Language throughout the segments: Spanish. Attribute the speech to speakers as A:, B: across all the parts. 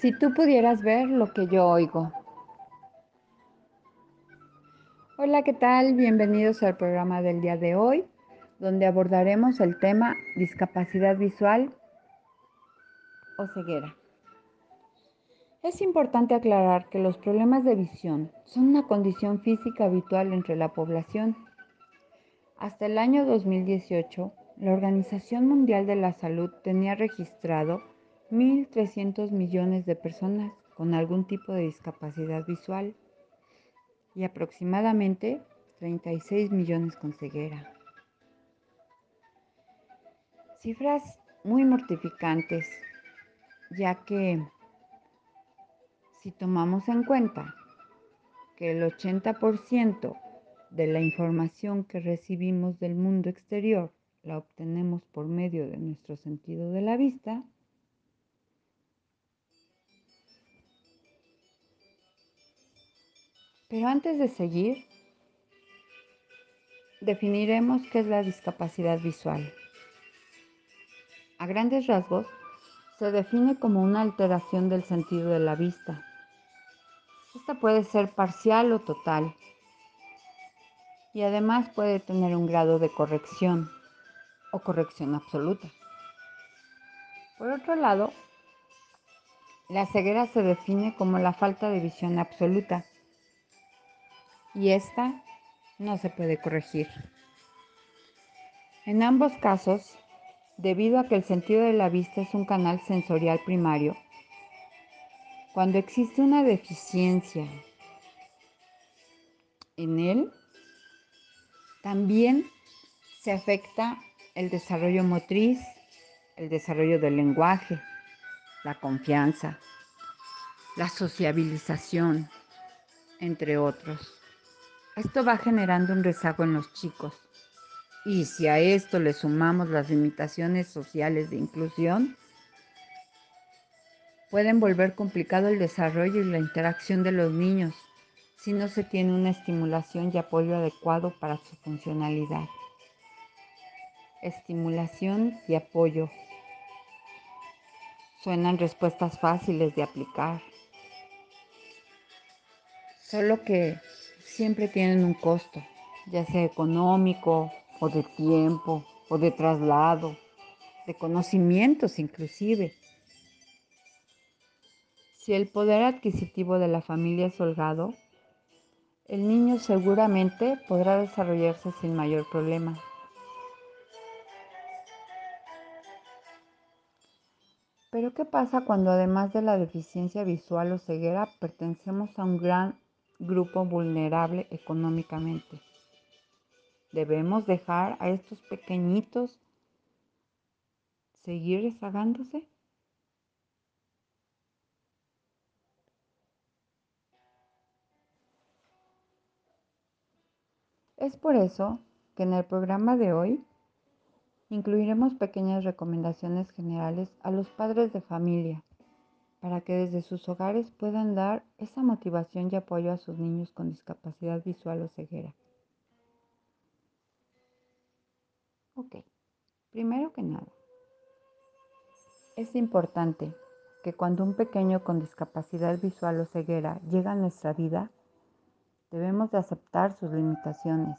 A: Si tú pudieras ver lo que yo oigo. Hola, ¿qué tal? Bienvenidos al programa del día de hoy, donde abordaremos el tema discapacidad visual o ceguera. Es importante aclarar que los problemas de visión son una condición física habitual entre la población. Hasta el año 2018, la Organización Mundial de la Salud tenía registrado 1.300 millones de personas con algún tipo de discapacidad visual y aproximadamente 36 millones con ceguera. Cifras muy mortificantes, ya que si tomamos en cuenta que el 80% de la información que recibimos del mundo exterior la obtenemos por medio de nuestro sentido de la vista, Pero antes de seguir, definiremos qué es la discapacidad visual. A grandes rasgos, se define como una alteración del sentido de la vista. Esta puede ser parcial o total y además puede tener un grado de corrección o corrección absoluta. Por otro lado, la ceguera se define como la falta de visión absoluta y esta no se puede corregir. En ambos casos, debido a que el sentido de la vista es un canal sensorial primario, cuando existe una deficiencia en él, también se afecta el desarrollo motriz, el desarrollo del lenguaje, la confianza, la sociabilización, entre otros. Esto va generando un rezago en los chicos. Y si a esto le sumamos las limitaciones sociales de inclusión, pueden volver complicado el desarrollo y la interacción de los niños si no se tiene una estimulación y apoyo adecuado para su funcionalidad. Estimulación y apoyo. Suenan respuestas fáciles de aplicar. Solo que siempre tienen un costo, ya sea económico o de tiempo o de traslado, de conocimientos inclusive. Si el poder adquisitivo de la familia es holgado, el niño seguramente podrá desarrollarse sin mayor problema. Pero ¿qué pasa cuando además de la deficiencia visual o ceguera pertenecemos a un gran grupo vulnerable económicamente. ¿Debemos dejar a estos pequeñitos seguir rezagándose? Es por eso que en el programa de hoy incluiremos pequeñas recomendaciones generales a los padres de familia para que desde sus hogares puedan dar esa motivación y apoyo a sus niños con discapacidad visual o ceguera. Ok, primero que nada, es importante que cuando un pequeño con discapacidad visual o ceguera llega a nuestra vida, debemos de aceptar sus limitaciones,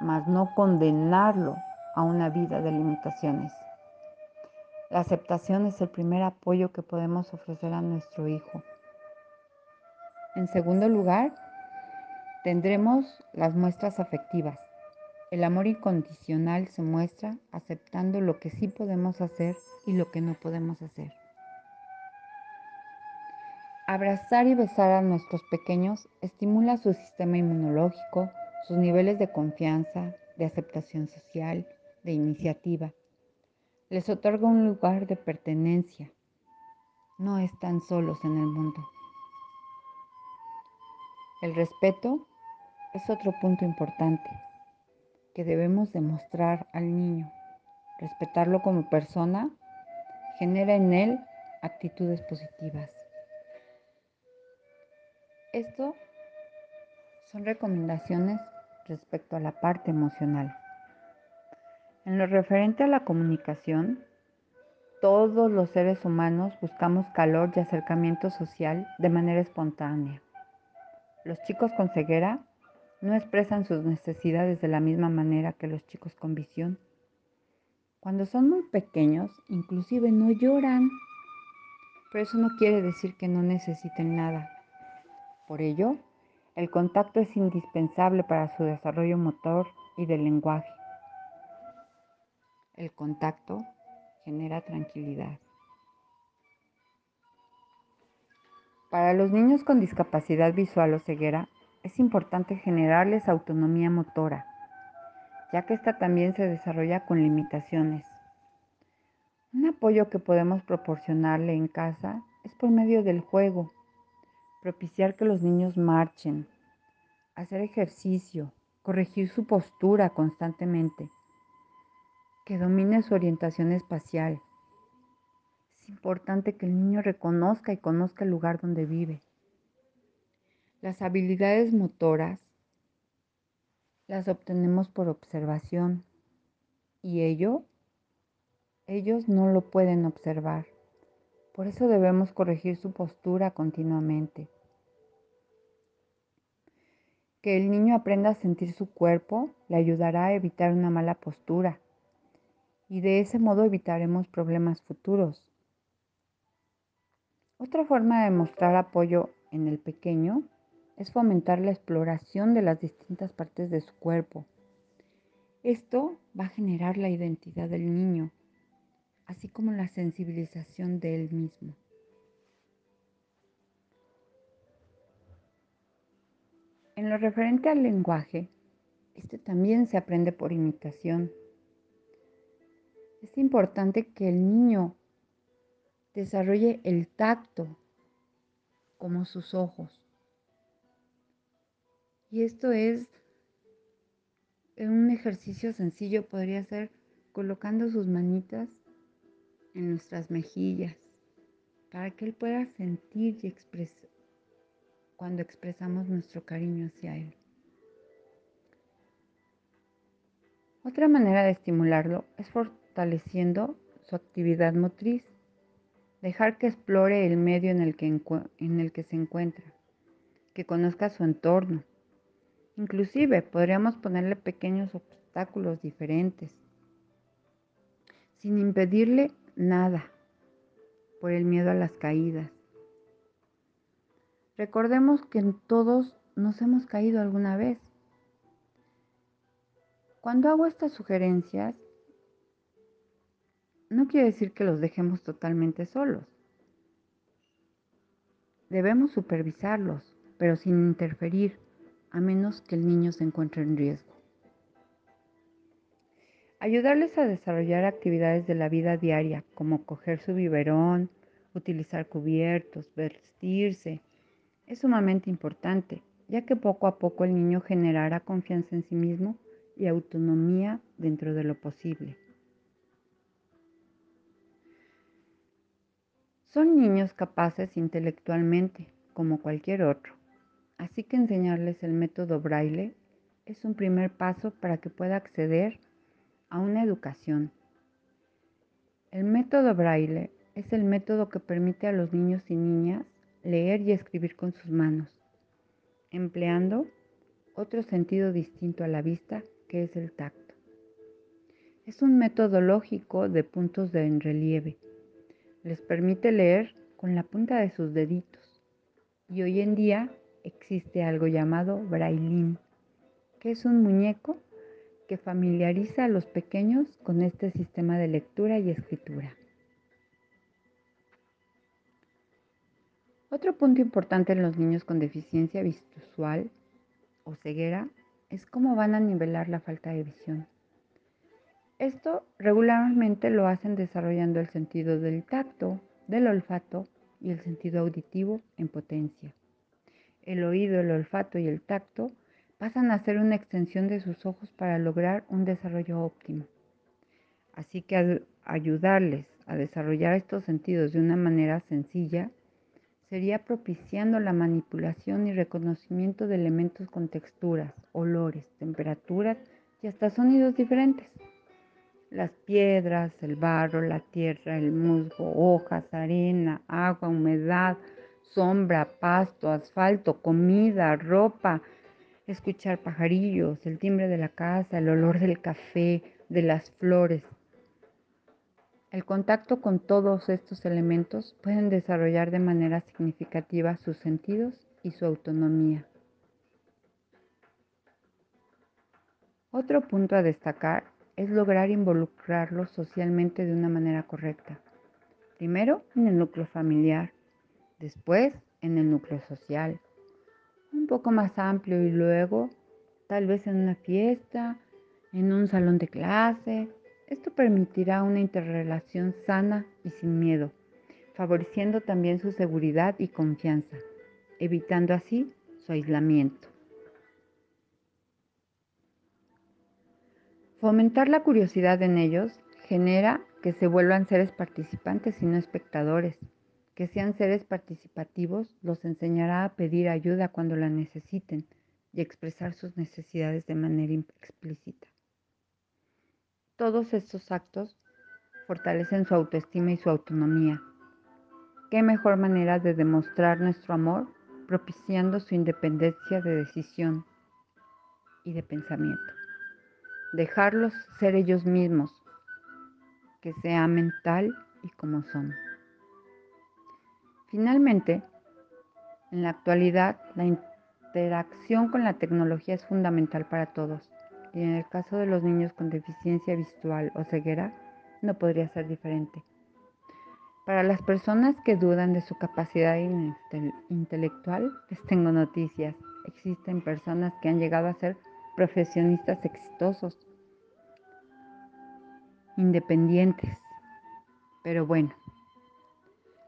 A: mas no condenarlo a una vida de limitaciones. La aceptación es el primer apoyo que podemos ofrecer a nuestro hijo. En segundo lugar, tendremos las muestras afectivas. El amor incondicional se muestra aceptando lo que sí podemos hacer y lo que no podemos hacer. Abrazar y besar a nuestros pequeños estimula su sistema inmunológico, sus niveles de confianza, de aceptación social, de iniciativa les otorga un lugar de pertenencia. No están solos en el mundo. El respeto es otro punto importante que debemos demostrar al niño. Respetarlo como persona genera en él actitudes positivas. Esto son recomendaciones respecto a la parte emocional. En lo referente a la comunicación, todos los seres humanos buscamos calor y acercamiento social de manera espontánea. Los chicos con ceguera no expresan sus necesidades de la misma manera que los chicos con visión. Cuando son muy pequeños, inclusive no lloran, pero eso no quiere decir que no necesiten nada. Por ello, el contacto es indispensable para su desarrollo motor y del lenguaje. El contacto genera tranquilidad. Para los niños con discapacidad visual o ceguera, es importante generarles autonomía motora, ya que ésta también se desarrolla con limitaciones. Un apoyo que podemos proporcionarle en casa es por medio del juego, propiciar que los niños marchen, hacer ejercicio, corregir su postura constantemente que domine su orientación espacial. Es importante que el niño reconozca y conozca el lugar donde vive. Las habilidades motoras las obtenemos por observación y ello, ellos no lo pueden observar. Por eso debemos corregir su postura continuamente. Que el niño aprenda a sentir su cuerpo le ayudará a evitar una mala postura y de ese modo evitaremos problemas futuros. Otra forma de mostrar apoyo en el pequeño es fomentar la exploración de las distintas partes de su cuerpo. Esto va a generar la identidad del niño, así como la sensibilización de él mismo. En lo referente al lenguaje, este también se aprende por imitación. Es importante que el niño desarrolle el tacto como sus ojos. Y esto es un ejercicio sencillo, podría ser colocando sus manitas en nuestras mejillas para que él pueda sentir y expresar cuando expresamos nuestro cariño hacia él. Otra manera de estimularlo es fortaleciendo su actividad motriz. Dejar que explore el medio en el que, en el que se encuentra, que conozca su entorno. Inclusive podríamos ponerle pequeños obstáculos diferentes, sin impedirle nada por el miedo a las caídas. Recordemos que todos nos hemos caído alguna vez. Cuando hago estas sugerencias, no quiere decir que los dejemos totalmente solos. Debemos supervisarlos, pero sin interferir, a menos que el niño se encuentre en riesgo. Ayudarles a desarrollar actividades de la vida diaria, como coger su biberón, utilizar cubiertos, vestirse, es sumamente importante, ya que poco a poco el niño generará confianza en sí mismo y autonomía dentro de lo posible. Son niños capaces intelectualmente, como cualquier otro, así que enseñarles el método braille es un primer paso para que pueda acceder a una educación. El método braille es el método que permite a los niños y niñas leer y escribir con sus manos, empleando otro sentido distinto a la vista que es el tacto. Es un método lógico de puntos de en relieve les permite leer con la punta de sus deditos. Y hoy en día existe algo llamado brailín, que es un muñeco que familiariza a los pequeños con este sistema de lectura y escritura. Otro punto importante en los niños con deficiencia visual o ceguera es cómo van a nivelar la falta de visión. Esto regularmente lo hacen desarrollando el sentido del tacto, del olfato y el sentido auditivo en potencia. El oído, el olfato y el tacto pasan a ser una extensión de sus ojos para lograr un desarrollo óptimo. Así que ayudarles a desarrollar estos sentidos de una manera sencilla sería propiciando la manipulación y reconocimiento de elementos con texturas, olores, temperaturas y hasta sonidos diferentes Las piedras, el barro, la tierra, el musgo, hojas, arena, agua, humedad, sombra, pasto, asfalto, comida, ropa, escuchar pajarillos, el timbre de la casa, el olor del café, de las flores. El contacto con todos estos elementos pueden desarrollar de manera significativa sus sentidos y su autonomía. Otro punto a destacar es lograr involucrarlos socialmente de una manera correcta. Primero en el núcleo familiar, después en el núcleo social, un poco más amplio y luego tal vez en una fiesta, en un salón de clase. Esto permitirá una interrelación sana y sin miedo, favoreciendo también su seguridad y confianza, evitando así su aislamiento. Fomentar la curiosidad en ellos genera que se vuelvan seres participantes y no espectadores. Que sean seres participativos los enseñará a pedir ayuda cuando la necesiten y expresar sus necesidades de manera explícita. Todos estos actos fortalecen su autoestima y su autonomía. ¿Qué mejor manera de demostrar nuestro amor propiciando su independencia de decisión y de pensamiento? Dejarlos ser ellos mismos, que sea mental y como son. Finalmente, en la actualidad, la interacción con la tecnología es fundamental para todos y en el caso de los niños con deficiencia visual o ceguera, no podría ser diferente. Para las personas que dudan de su capacidad intelectual, les tengo noticias. Existen personas que han llegado a ser profesionistas exitosos, independientes. Pero bueno,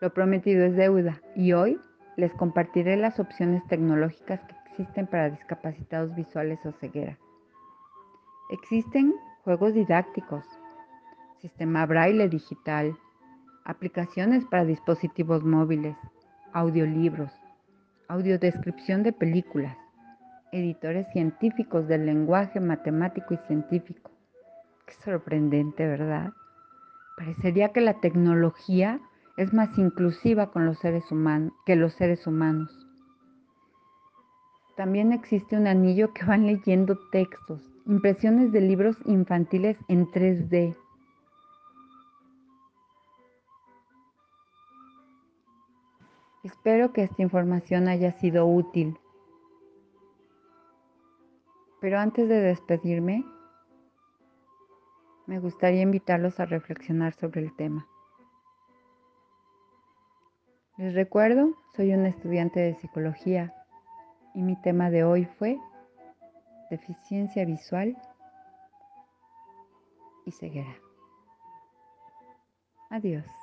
A: lo prometido es deuda y hoy les compartiré las opciones tecnológicas que existen para discapacitados visuales o ceguera. Existen juegos didácticos, sistema braille digital, aplicaciones para dispositivos móviles, audiolibros, audiodescripción de películas, editores científicos del lenguaje matemático y científico. Qué sorprendente, ¿verdad? Parecería que la tecnología es más inclusiva con los seres humanos que los seres humanos. También existe un anillo que van leyendo textos, impresiones de libros infantiles en 3D. Espero que esta información haya sido útil pero antes de despedirme, me gustaría invitarlos a reflexionar sobre el tema. Les recuerdo, soy una estudiante de psicología y mi tema de hoy fue deficiencia visual y ceguera. Adiós.